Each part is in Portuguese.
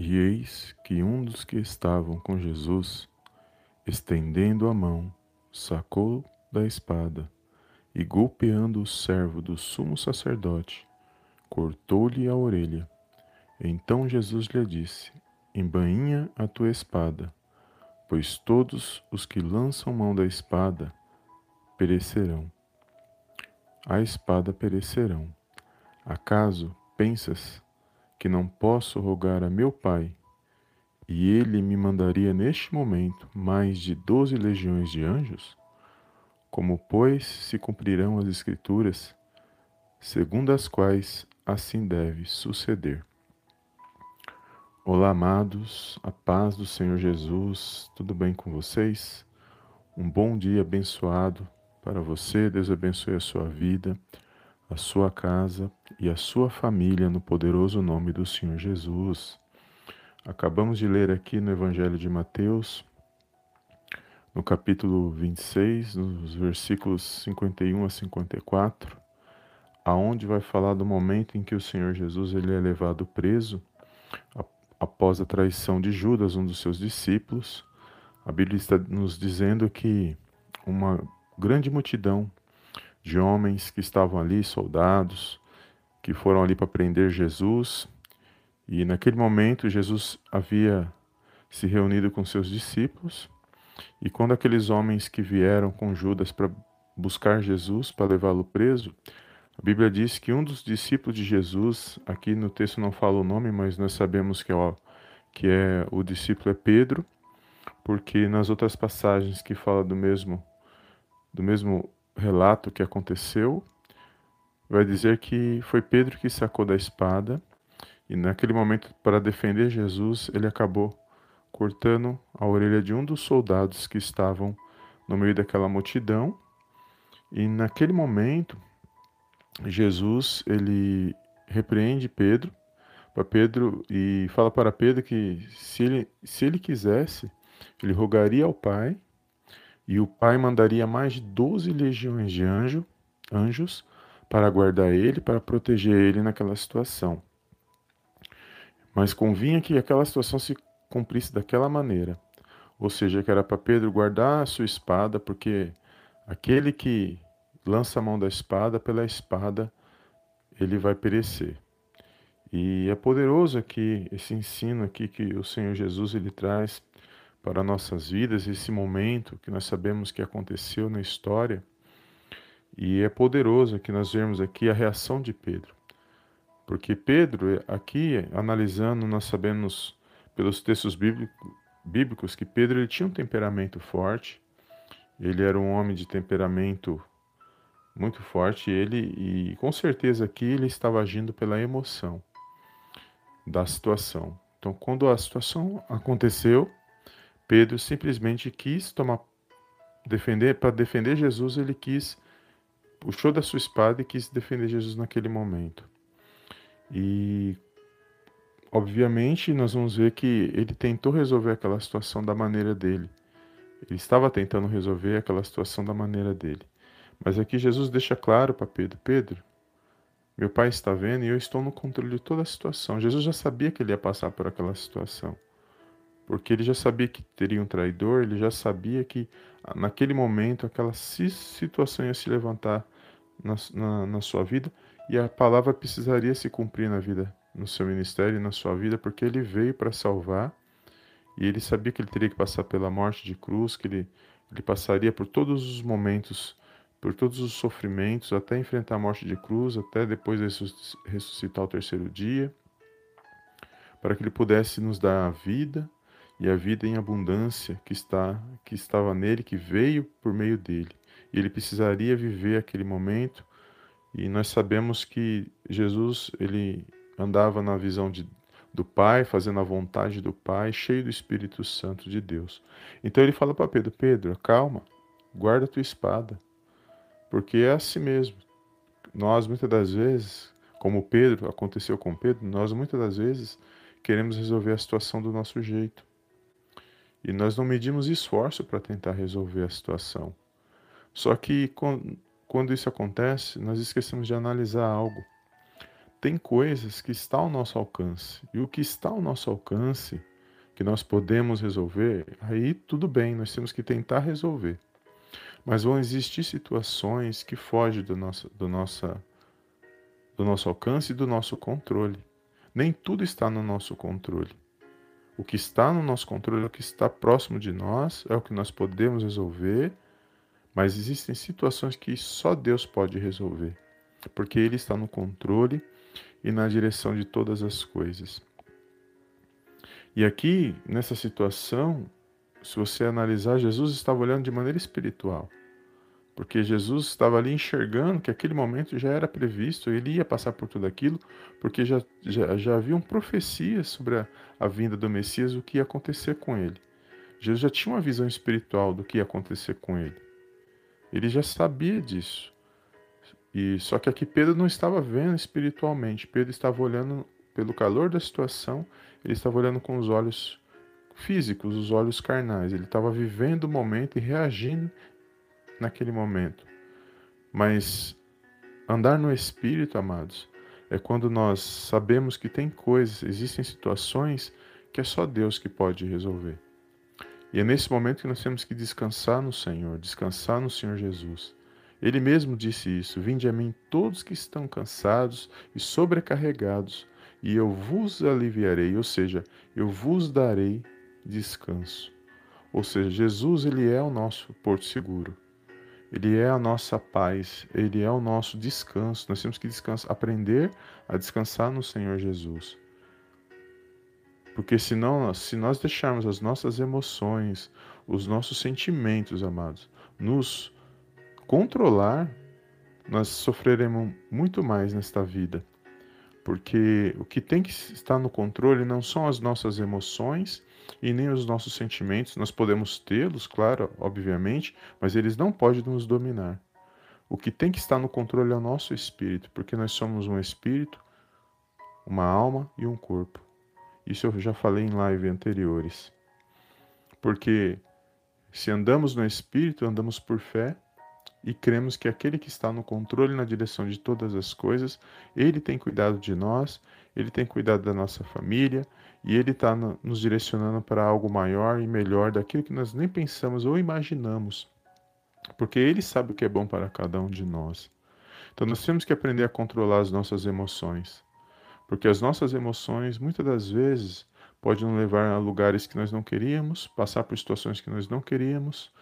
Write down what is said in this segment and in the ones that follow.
E eis que um dos que estavam com Jesus, estendendo a mão, sacou da espada e, golpeando o servo do sumo sacerdote, cortou-lhe a orelha. Então Jesus lhe disse: Embainha a tua espada, pois todos os que lançam mão da espada perecerão. A espada perecerão. Acaso pensas que não posso rogar a meu Pai, e ele me mandaria neste momento mais de doze legiões de anjos? Como, pois, se cumprirão as Escrituras, segundo as quais assim deve suceder? Olá, amados, a paz do Senhor Jesus, tudo bem com vocês? Um bom dia abençoado para você, Deus abençoe a sua vida a sua casa e a sua família no poderoso nome do Senhor Jesus. Acabamos de ler aqui no Evangelho de Mateus, no capítulo 26, nos versículos 51 a 54, aonde vai falar do momento em que o Senhor Jesus ele é levado preso após a traição de Judas, um dos seus discípulos. A Bíblia está nos dizendo que uma grande multidão de homens que estavam ali, soldados, que foram ali para prender Jesus. E naquele momento Jesus havia se reunido com seus discípulos. E quando aqueles homens que vieram com Judas para buscar Jesus, para levá-lo preso, a Bíblia diz que um dos discípulos de Jesus, aqui no texto não fala o nome, mas nós sabemos que é o, que é, o discípulo é Pedro, porque nas outras passagens que fala do mesmo do mesmo relato que aconteceu, vai dizer que foi Pedro que sacou da espada e naquele momento para defender Jesus, ele acabou cortando a orelha de um dos soldados que estavam no meio daquela multidão. E naquele momento, Jesus ele repreende Pedro para Pedro e fala para Pedro que se ele, se ele quisesse, ele rogaria ao Pai e o pai mandaria mais de doze legiões de anjo, anjos para guardar ele, para proteger ele naquela situação. Mas convinha que aquela situação se cumprisse daquela maneira. Ou seja, que era para Pedro guardar a sua espada, porque aquele que lança a mão da espada, pela espada ele vai perecer. E é poderoso aqui esse ensino aqui que o Senhor Jesus ele traz para nossas vidas, esse momento que nós sabemos que aconteceu na história. E é poderoso que nós vemos aqui a reação de Pedro. Porque Pedro, aqui, analisando, nós sabemos pelos textos bíblicos que Pedro ele tinha um temperamento forte, ele era um homem de temperamento muito forte, ele e com certeza aqui ele estava agindo pela emoção da situação. Então, quando a situação aconteceu, Pedro simplesmente quis tomar defender para defender Jesus, ele quis puxou da sua espada e quis defender Jesus naquele momento. E obviamente nós vamos ver que ele tentou resolver aquela situação da maneira dele. Ele estava tentando resolver aquela situação da maneira dele. Mas aqui Jesus deixa claro para Pedro: Pedro, meu pai está vendo e eu estou no controle de toda a situação. Jesus já sabia que ele ia passar por aquela situação porque ele já sabia que teria um traidor, ele já sabia que ah, naquele momento aquela situação ia se levantar na, na, na, sua vida e a palavra precisaria se cumprir na vida, no seu ministério e na sua vida, porque ele veio para salvar e ele sabia que ele teria que passar pela morte de cruz, que ele, ele passaria por todos os momentos, por todos os sofrimentos, até enfrentar a morte de cruz, até depois ressuscitar o terceiro dia, para que ele pudesse nos dar a vida e a vida em abundância que está que estava nele, que veio por meio dele. E ele precisaria viver aquele momento. E nós sabemos que Jesus ele andava na visão de, do Pai, fazendo a vontade do Pai, cheio do Espírito Santo de Deus. Então ele fala para Pedro: Pedro, calma, guarda a tua espada, porque é assim mesmo. Nós muitas das vezes, como Pedro, aconteceu com Pedro, nós muitas das vezes queremos resolver a situação do nosso jeito. E nós não medimos esforço para tentar resolver a situação. Só que quando isso acontece, nós esquecemos de analisar algo. tem coisas que está ao nosso alcance. E o que está ao nosso alcance, que nós podemos resolver, aí tudo bem, nós temos que tentar resolver. Mas vão existir situações que fogem do nosso, do, nossa, do nosso alcance e do nosso controle. Nem tudo está no nosso controle. O que está no nosso controle o que está próximo de nós, é o que nós podemos resolver, mas existem situações que só Deus pode resolver, porque Ele está no controle e na direção de todas as coisas. E aqui, nessa situação, se você analisar, Jesus estava olhando de maneira espiritual. Porque Jesus estava ali enxergando que aquele momento já era previsto, ele ia passar por tudo aquilo, porque já, já, já haviam profecias sobre a, a vinda do Messias, o que ia acontecer com ele. Jesus já tinha uma visão espiritual do que ia acontecer com ele. Ele já sabia disso. E só que aqui Pedro não estava vendo espiritualmente. Pedro estava olhando pelo calor da situação, ele estava olhando com os olhos físicos, os olhos carnais. Ele estava vivendo o momento e reagindo naquele momento. Mas andar no espírito, amados, é quando nós sabemos que tem coisas, existem situações que é só Deus que pode resolver. E é nesse momento que nós temos que descansar no Senhor, descansar no Senhor Jesus. Ele mesmo disse isso: Vinde a mim todos que estão cansados e sobrecarregados, e eu vos aliviarei, ou seja, eu vos darei descanso. Ou seja, Jesus ele é o nosso porto seguro. Ele é a nossa paz, ele é o nosso descanso. Nós temos que descansar, aprender a descansar no Senhor Jesus. Porque senão, se nós deixarmos as nossas emoções, os nossos sentimentos, amados, nos controlar, nós sofreremos muito mais nesta vida. Porque o que tem que estar no controle não são as nossas emoções e nem os nossos sentimentos. Nós podemos tê-los, claro, obviamente, mas eles não podem nos dominar. O que tem que estar no controle é o nosso espírito, porque nós somos um espírito, uma alma e um corpo. Isso eu já falei em live anteriores. Porque se andamos no espírito, andamos por fé e cremos que aquele que está no controle na direção de todas as coisas, ele tem cuidado de nós, ele tem cuidado da nossa família e ele está nos direcionando para algo maior e melhor daquilo que nós nem pensamos ou imaginamos, porque ele sabe o que é bom para cada um de nós. Então nós temos que aprender a controlar as nossas emoções, porque as nossas emoções muitas das vezes podem nos levar a lugares que nós não queríamos, passar por situações que nós não queríamos,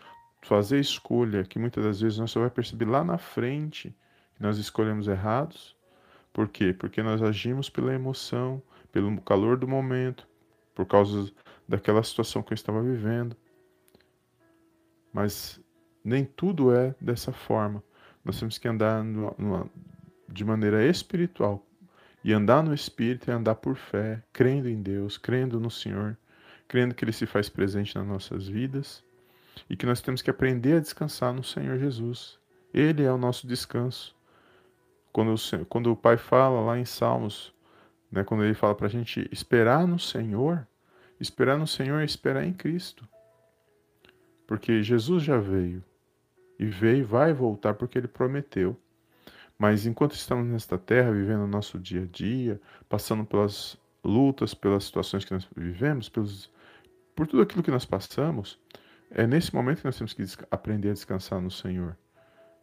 fazer escolha que muitas das vezes nós só vai perceber lá na frente que nós escolhemos errados. Por quê? Porque nós agimos pela emoção, pelo calor do momento, por causa daquela situação que eu estava vivendo. Mas nem tudo é dessa forma. Nós temos que andar numa, numa, de maneira espiritual. E andar no Espírito é andar por fé, crendo em Deus, crendo no Senhor, crendo que Ele se faz presente nas nossas vidas e que nós temos que aprender a descansar no Senhor Jesus. Ele é o nosso descanso. Quando o, quando o Pai fala lá em Salmos, né, quando ele fala para a gente esperar no Senhor, esperar no Senhor é esperar em Cristo. Porque Jesus já veio. E veio e vai voltar porque ele prometeu. Mas enquanto estamos nesta terra, vivendo o nosso dia a dia, passando pelas lutas, pelas situações que nós vivemos, pelos, por tudo aquilo que nós passamos, é nesse momento que nós temos que aprender a descansar no Senhor.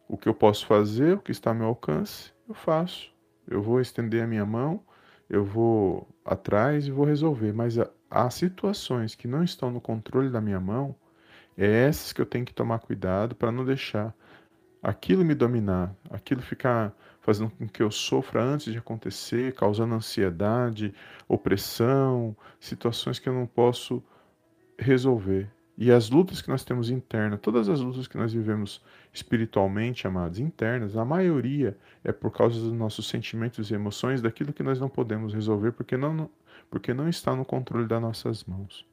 O que eu posso fazer, o que está ao meu alcance, eu faço. Eu vou estender a minha mão, eu vou atrás e vou resolver. Mas há situações que não estão no controle da minha mão, é essas que eu tenho que tomar cuidado para não deixar aquilo me dominar, aquilo ficar fazendo com que eu sofra antes de acontecer, causando ansiedade, opressão, situações que eu não posso resolver. E as lutas que nós temos internas, todas as lutas que nós vivemos espiritualmente, amados, internas, a maioria é por causa dos nossos sentimentos e emoções, daquilo que nós não podemos resolver porque não, porque não está no controle das nossas mãos.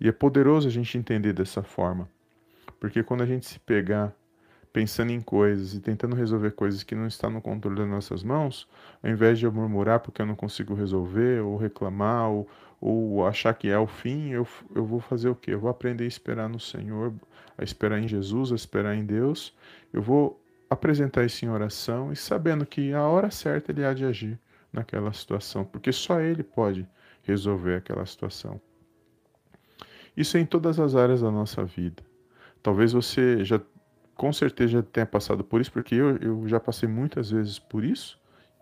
E é poderoso a gente entender dessa forma, porque quando a gente se pegar pensando em coisas e tentando resolver coisas que não estão no controle das nossas mãos, ao invés de eu murmurar porque eu não consigo resolver, ou reclamar, ou, ou achar que é o fim, eu, eu vou fazer o quê? Eu vou aprender a esperar no Senhor, a esperar em Jesus, a esperar em Deus. Eu vou apresentar isso em oração e sabendo que a hora certa ele há de agir naquela situação, porque só ele pode resolver aquela situação. Isso é em todas as áreas da nossa vida. Talvez você já, com certeza, já tenha passado por isso, porque eu, eu já passei muitas vezes por isso,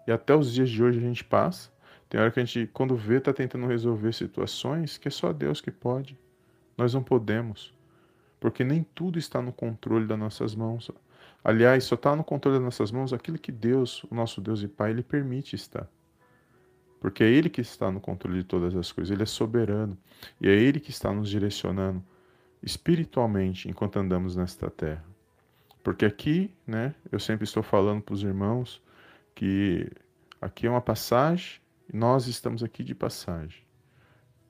e até os dias de hoje a gente passa. Tem hora que a gente, quando vê, está tentando resolver situações que é só Deus que pode. Nós não podemos, porque nem tudo está no controle das nossas mãos. Aliás, só está no controle das nossas mãos aquilo que Deus, o nosso Deus e Pai, Ele permite estar. Porque é Ele que está no controle de todas as coisas, Ele é soberano. E é Ele que está nos direcionando espiritualmente enquanto andamos nesta terra. Porque aqui, né, eu sempre estou falando para os irmãos que aqui é uma passagem nós estamos aqui de passagem.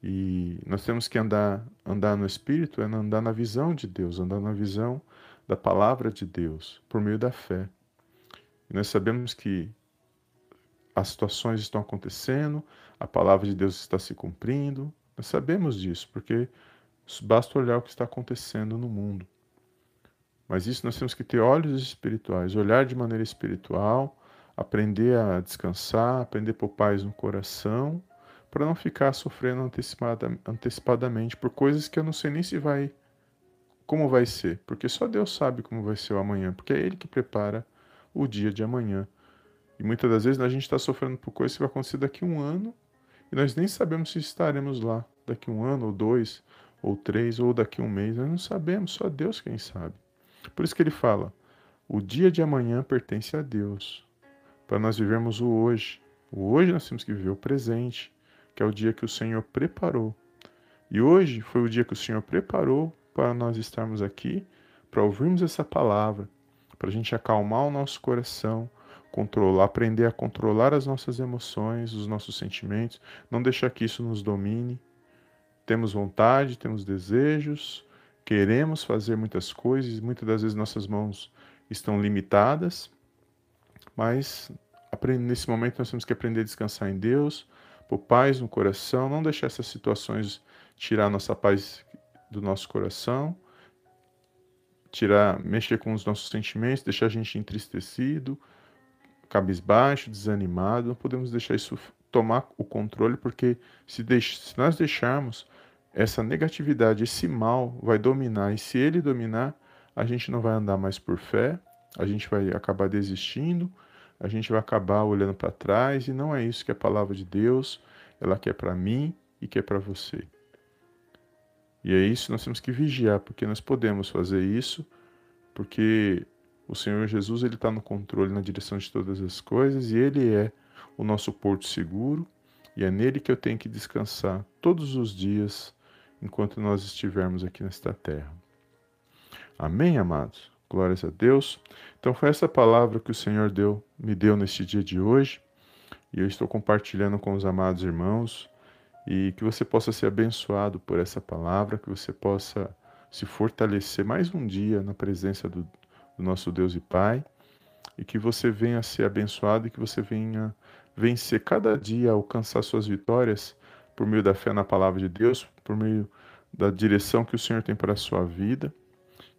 E nós temos que andar, andar no Espírito, é andar na visão de Deus, andar na visão da palavra de Deus, por meio da fé. E nós sabemos que as situações estão acontecendo, a palavra de Deus está se cumprindo. Nós sabemos disso, porque basta olhar o que está acontecendo no mundo. Mas isso nós temos que ter olhos espirituais, olhar de maneira espiritual, aprender a descansar, aprender a pôr paz no coração, para não ficar sofrendo antecipada, antecipadamente por coisas que eu não sei nem se vai como vai ser, porque só Deus sabe como vai ser o amanhã, porque é Ele que prepara o dia de amanhã. E muitas das vezes a gente está sofrendo por coisas que vai acontecer daqui a um ano e nós nem sabemos se estaremos lá daqui a um ano, ou dois, ou três, ou daqui a um mês. Nós não sabemos, só Deus quem sabe. Por isso que ele fala: o dia de amanhã pertence a Deus, para nós vivermos o hoje. O hoje nós temos que viver o presente, que é o dia que o Senhor preparou. E hoje foi o dia que o Senhor preparou para nós estarmos aqui, para ouvirmos essa palavra, para a gente acalmar o nosso coração, controlar, aprender a controlar as nossas emoções, os nossos sentimentos, não deixar que isso nos domine. Temos vontade, temos desejos, queremos fazer muitas coisas, muitas das vezes nossas mãos estão limitadas, mas nesse momento nós temos que aprender a descansar em Deus, por paz no coração, não deixar essas situações tirar nossa paz do nosso coração, tirar, mexer com os nossos sentimentos, deixar a gente entristecido, cabisbaixo, desanimado, não podemos deixar isso tomar o controle, porque se, deix se nós deixarmos essa negatividade, esse mal vai dominar, e se ele dominar, a gente não vai andar mais por fé, a gente vai acabar desistindo, a gente vai acabar olhando para trás, e não é isso que a palavra de Deus, ela quer para mim e quer para você. E é isso nós temos que vigiar, porque nós podemos fazer isso, porque o Senhor Jesus ele está no controle, na direção de todas as coisas e ele é o nosso porto seguro e é nele que eu tenho que descansar todos os dias enquanto nós estivermos aqui nesta terra. Amém, amados? Glórias a Deus. Então foi essa palavra que o Senhor deu, me deu neste dia de hoje e eu estou compartilhando com os amados irmãos e que você possa ser abençoado por essa palavra, que você possa se fortalecer mais um dia na presença do, do nosso Deus e Pai, e que você venha ser abençoado e que você venha vencer cada dia, alcançar suas vitórias por meio da fé na palavra de Deus, por meio da direção que o Senhor tem para a sua vida,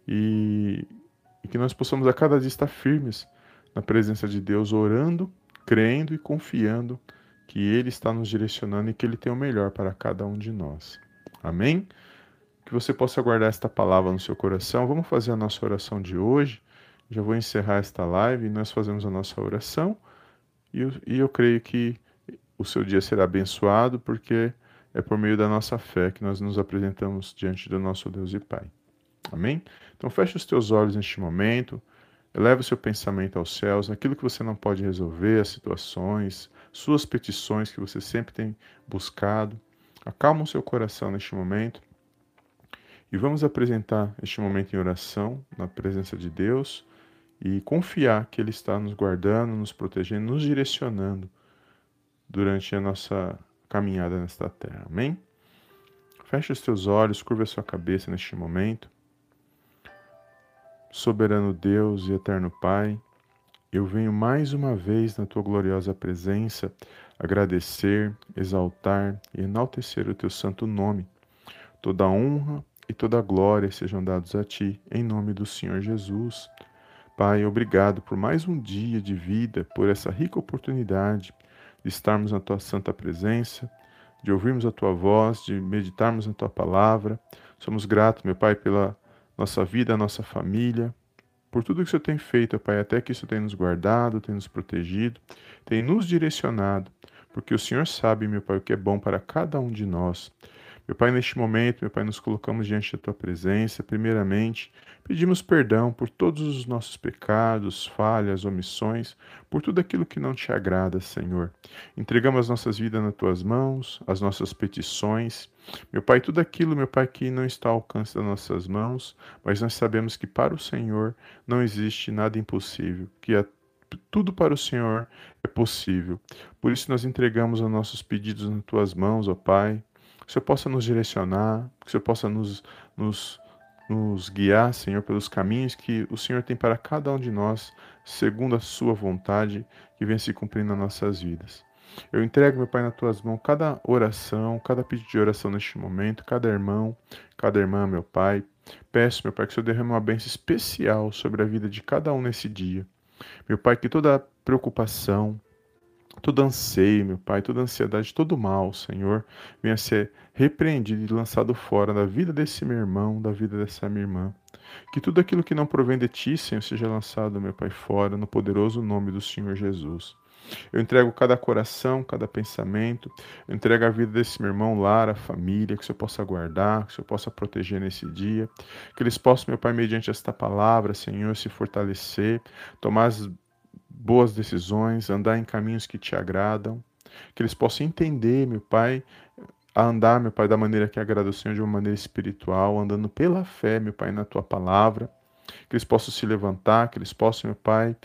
e, e que nós possamos a cada dia estar firmes na presença de Deus, orando, crendo e confiando que Ele está nos direcionando e que Ele tem o melhor para cada um de nós. Amém? Que você possa guardar esta palavra no seu coração. Vamos fazer a nossa oração de hoje. Já vou encerrar esta live e nós fazemos a nossa oração. E eu, e eu creio que o seu dia será abençoado, porque é por meio da nossa fé que nós nos apresentamos diante do nosso Deus e Pai. Amém? Então feche os teus olhos neste momento, eleva o seu pensamento aos céus, aquilo que você não pode resolver, as situações, suas petições que você sempre tem buscado. Acalma o seu coração neste momento e vamos apresentar este momento em oração na presença de Deus e confiar que Ele está nos guardando, nos protegendo, nos direcionando durante a nossa caminhada nesta terra. Amém? Feche os teus olhos, curva a sua cabeça neste momento. Soberano Deus e eterno Pai, eu venho mais uma vez na tua gloriosa presença agradecer, exaltar e enaltecer o teu santo nome. Toda honra e toda glória sejam dados a ti, em nome do Senhor Jesus Pai, obrigado por mais um dia de vida, por essa rica oportunidade de estarmos na tua santa presença, de ouvirmos a tua voz, de meditarmos na tua palavra. Somos gratos, meu Pai, pela nossa vida, nossa família, por tudo que o Senhor tem feito, Pai, até que isso tem nos guardado, tem nos protegido, tem nos direcionado, porque o Senhor sabe, meu Pai, o que é bom para cada um de nós. Meu Pai, neste momento, meu Pai, nos colocamos diante da Tua presença. Primeiramente, pedimos perdão por todos os nossos pecados, falhas, omissões, por tudo aquilo que não te agrada, Senhor. Entregamos as nossas vidas nas Tuas mãos, as nossas petições. Meu Pai, tudo aquilo, meu Pai, que não está ao alcance das nossas mãos, mas nós sabemos que para o Senhor não existe nada impossível, que a tudo para o Senhor é possível. Por isso nós entregamos os nossos pedidos nas tuas mãos, ó Pai que o Senhor possa nos direcionar, que o Senhor possa nos, nos, nos guiar, Senhor, pelos caminhos que o Senhor tem para cada um de nós, segundo a Sua vontade, que venha se cumprindo nas nossas vidas. Eu entrego, meu Pai, nas tuas mãos cada oração, cada pedido de oração neste momento, cada irmão, cada irmã, meu Pai. Peço, meu Pai, que o Senhor derrame uma bênção especial sobre a vida de cada um nesse dia. Meu Pai, que toda preocupação, todo anseio, meu Pai, toda ansiedade, todo mal, Senhor, venha ser repreendido e lançado fora da vida desse meu irmão, da vida dessa minha irmã. Que tudo aquilo que não provém de Ti, Senhor, seja lançado, meu Pai, fora, no poderoso nome do Senhor Jesus. Eu entrego cada coração, cada pensamento. Eu entrego a vida desse meu irmão, Lara, a família, que o Senhor possa guardar, que o Senhor possa proteger nesse dia. Que eles possam, meu Pai, mediante esta palavra, Senhor, se fortalecer, tomar as boas decisões, andar em caminhos que te agradam, que eles possam entender, meu Pai, a andar, meu Pai, da maneira que agrada o Senhor, de uma maneira espiritual, andando pela fé, meu Pai, na tua palavra, que eles possam se levantar, que eles possam, meu Pai,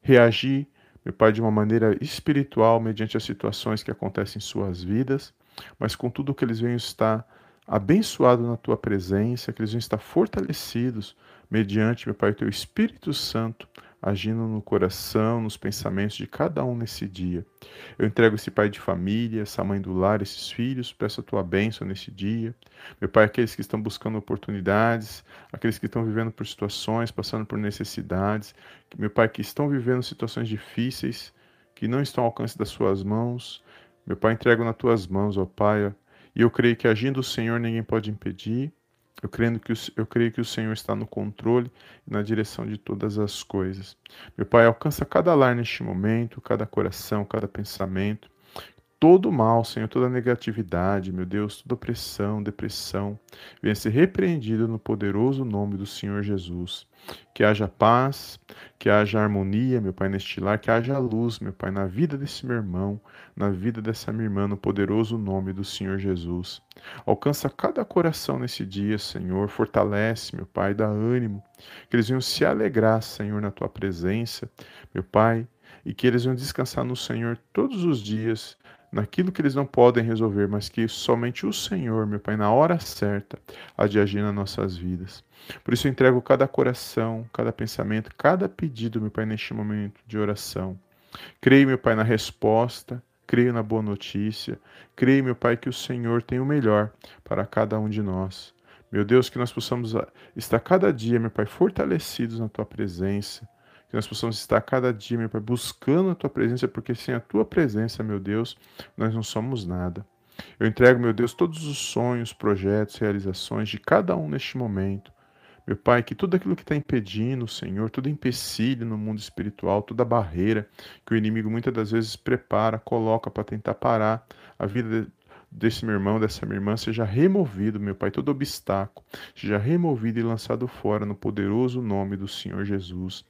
reagir, meu Pai, de uma maneira espiritual mediante as situações que acontecem em suas vidas, mas com tudo que eles venham estar abençoados na tua presença, que eles venham estar fortalecidos mediante, meu Pai, teu Espírito Santo, agindo no coração, nos pensamentos de cada um nesse dia. Eu entrego esse pai de família, essa mãe do lar, esses filhos, peço a tua bênção nesse dia. Meu pai, aqueles que estão buscando oportunidades, aqueles que estão vivendo por situações, passando por necessidades, meu pai, que estão vivendo situações difíceis, que não estão ao alcance das suas mãos. Meu pai, entrego nas tuas mãos, ó Pai, e eu creio que agindo o Senhor ninguém pode impedir. Eu creio, que o, eu creio que o Senhor está no controle e na direção de todas as coisas. Meu Pai, alcança cada lar neste momento, cada coração, cada pensamento todo mal, Senhor, toda negatividade, meu Deus, toda opressão, depressão, venha ser repreendido no poderoso nome do Senhor Jesus. Que haja paz, que haja harmonia, meu Pai, neste lar, que haja luz, meu Pai, na vida desse meu irmão, na vida dessa minha irmã, no poderoso nome do Senhor Jesus. Alcança cada coração nesse dia, Senhor, fortalece, meu Pai, dá ânimo, que eles venham se alegrar, Senhor, na tua presença, meu Pai, e que eles venham descansar no Senhor todos os dias, naquilo que eles não podem resolver, mas que somente o Senhor, meu Pai, na hora certa, há de agir nas nossas vidas. Por isso eu entrego cada coração, cada pensamento, cada pedido, meu Pai, neste momento de oração. Creio, meu Pai, na resposta, creio na boa notícia, creio, meu Pai, que o Senhor tem o melhor para cada um de nós. Meu Deus, que nós possamos estar cada dia, meu Pai, fortalecidos na Tua presença, que nós possamos estar cada dia, meu Pai, buscando a Tua presença, porque sem a Tua presença, meu Deus, nós não somos nada. Eu entrego, meu Deus, todos os sonhos, projetos, realizações de cada um neste momento. Meu Pai, que tudo aquilo que está impedindo, Senhor, todo empecilho no mundo espiritual, toda barreira que o inimigo muitas das vezes prepara, coloca para tentar parar a vida desse meu irmão, dessa minha irmã, seja removido, meu Pai, todo obstáculo, seja removido e lançado fora no poderoso nome do Senhor Jesus.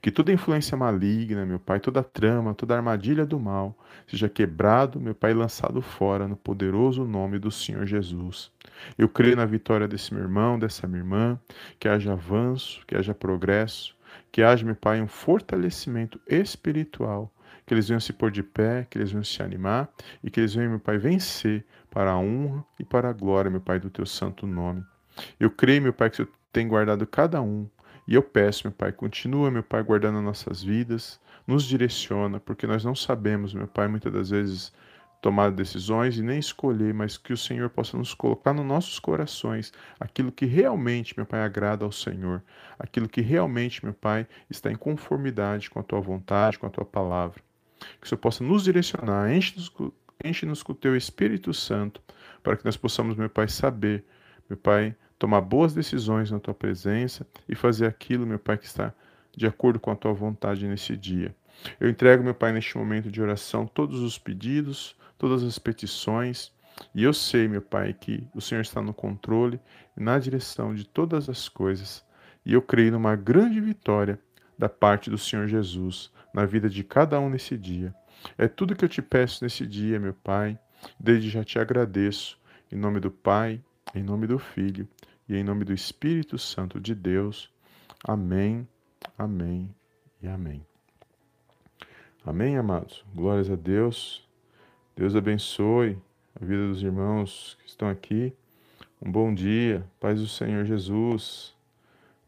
Que toda influência maligna, meu Pai, toda trama, toda armadilha do mal, seja quebrado, meu Pai, lançado fora no poderoso nome do Senhor Jesus. Eu creio na vitória desse meu irmão, dessa minha irmã, que haja avanço, que haja progresso, que haja, meu Pai, um fortalecimento espiritual, que eles venham se pôr de pé, que eles venham se animar e que eles venham, meu Pai, vencer para a honra e para a glória, meu Pai, do teu santo nome. Eu creio, meu Pai, que o Senhor tem guardado cada um e eu peço, meu Pai, continua, meu Pai, guardando nossas vidas, nos direciona, porque nós não sabemos, meu Pai, muitas das vezes tomar decisões e nem escolher, mas que o Senhor possa nos colocar nos nossos corações aquilo que realmente, meu Pai, agrada ao Senhor, aquilo que realmente, meu Pai, está em conformidade com a tua vontade, com a tua palavra. Que o Senhor possa nos direcionar, enche-nos enche com o teu Espírito Santo, para que nós possamos, meu Pai, saber, meu Pai, tomar boas decisões na tua presença e fazer aquilo, meu Pai, que está de acordo com a tua vontade nesse dia. Eu entrego, meu Pai, neste momento de oração, todos os pedidos, todas as petições, e eu sei, meu Pai, que o Senhor está no controle e na direção de todas as coisas, e eu creio numa grande vitória da parte do Senhor Jesus na vida de cada um nesse dia. É tudo que eu te peço nesse dia, meu Pai. Desde já te agradeço, em nome do Pai, em nome do Filho e em nome do Espírito Santo de Deus. Amém, amém e amém. Amém, amados? Glórias a Deus. Deus abençoe a vida dos irmãos que estão aqui. Um bom dia, paz do Senhor Jesus.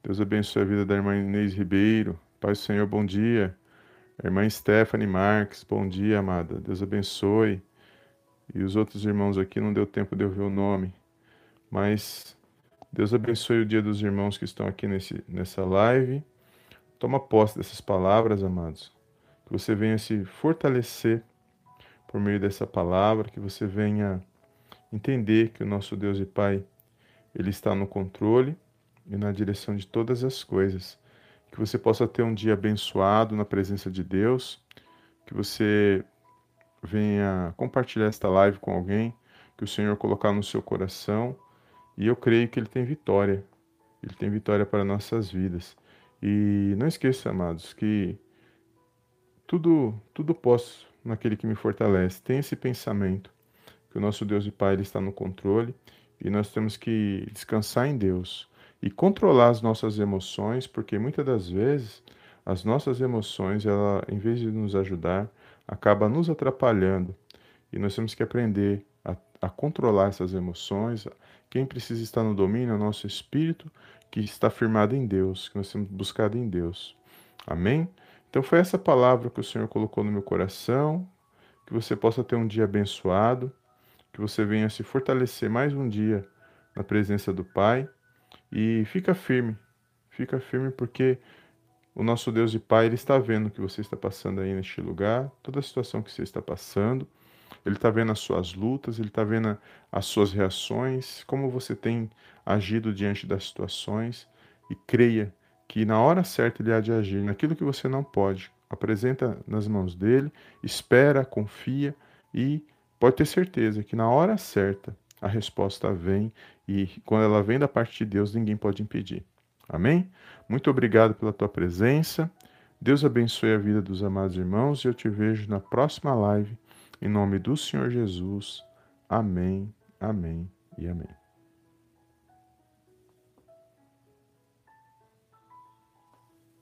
Deus abençoe a vida da irmã Inês Ribeiro. Paz do Senhor, bom dia. A irmã Stephanie Marques, bom dia, amada. Deus abençoe. E os outros irmãos aqui não deu tempo de eu ver o nome. Mas Deus abençoe o dia dos irmãos que estão aqui nesse, nessa live. Toma posse dessas palavras, amados. Que você venha se fortalecer por meio dessa palavra, que você venha entender que o nosso Deus e Pai, Ele está no controle e na direção de todas as coisas. Que você possa ter um dia abençoado na presença de Deus, que você venha compartilhar esta live com alguém, que o Senhor colocar no seu coração, e eu creio que Ele tem vitória. Ele tem vitória para nossas vidas. E não esqueça, amados, que tudo, tudo posso naquele que me fortalece. Tem esse pensamento que o nosso Deus e Pai ele está no controle e nós temos que descansar em Deus e controlar as nossas emoções, porque muitas das vezes as nossas emoções, ela, em vez de nos ajudar, acaba nos atrapalhando. E nós temos que aprender a controlar essas emoções. Quem precisa estar no domínio é o nosso espírito, que está firmado em Deus, que nós temos buscado em Deus. Amém? Então foi essa palavra que o Senhor colocou no meu coração, que você possa ter um dia abençoado, que você venha se fortalecer mais um dia na presença do Pai e fica firme, fica firme porque o nosso Deus e Pai, Ele está vendo o que você está passando aí neste lugar, toda a situação que você está passando, Ele está vendo as suas lutas, Ele está vendo as suas reações, como você tem agido diante das situações e creia que na hora certa ele há de agir naquilo que você não pode. Apresenta nas mãos dele, espera, confia e pode ter certeza que na hora certa a resposta vem e quando ela vem da parte de Deus, ninguém pode impedir. Amém? Muito obrigado pela tua presença. Deus abençoe a vida dos amados irmãos e eu te vejo na próxima live. Em nome do Senhor Jesus. Amém, amém e amém.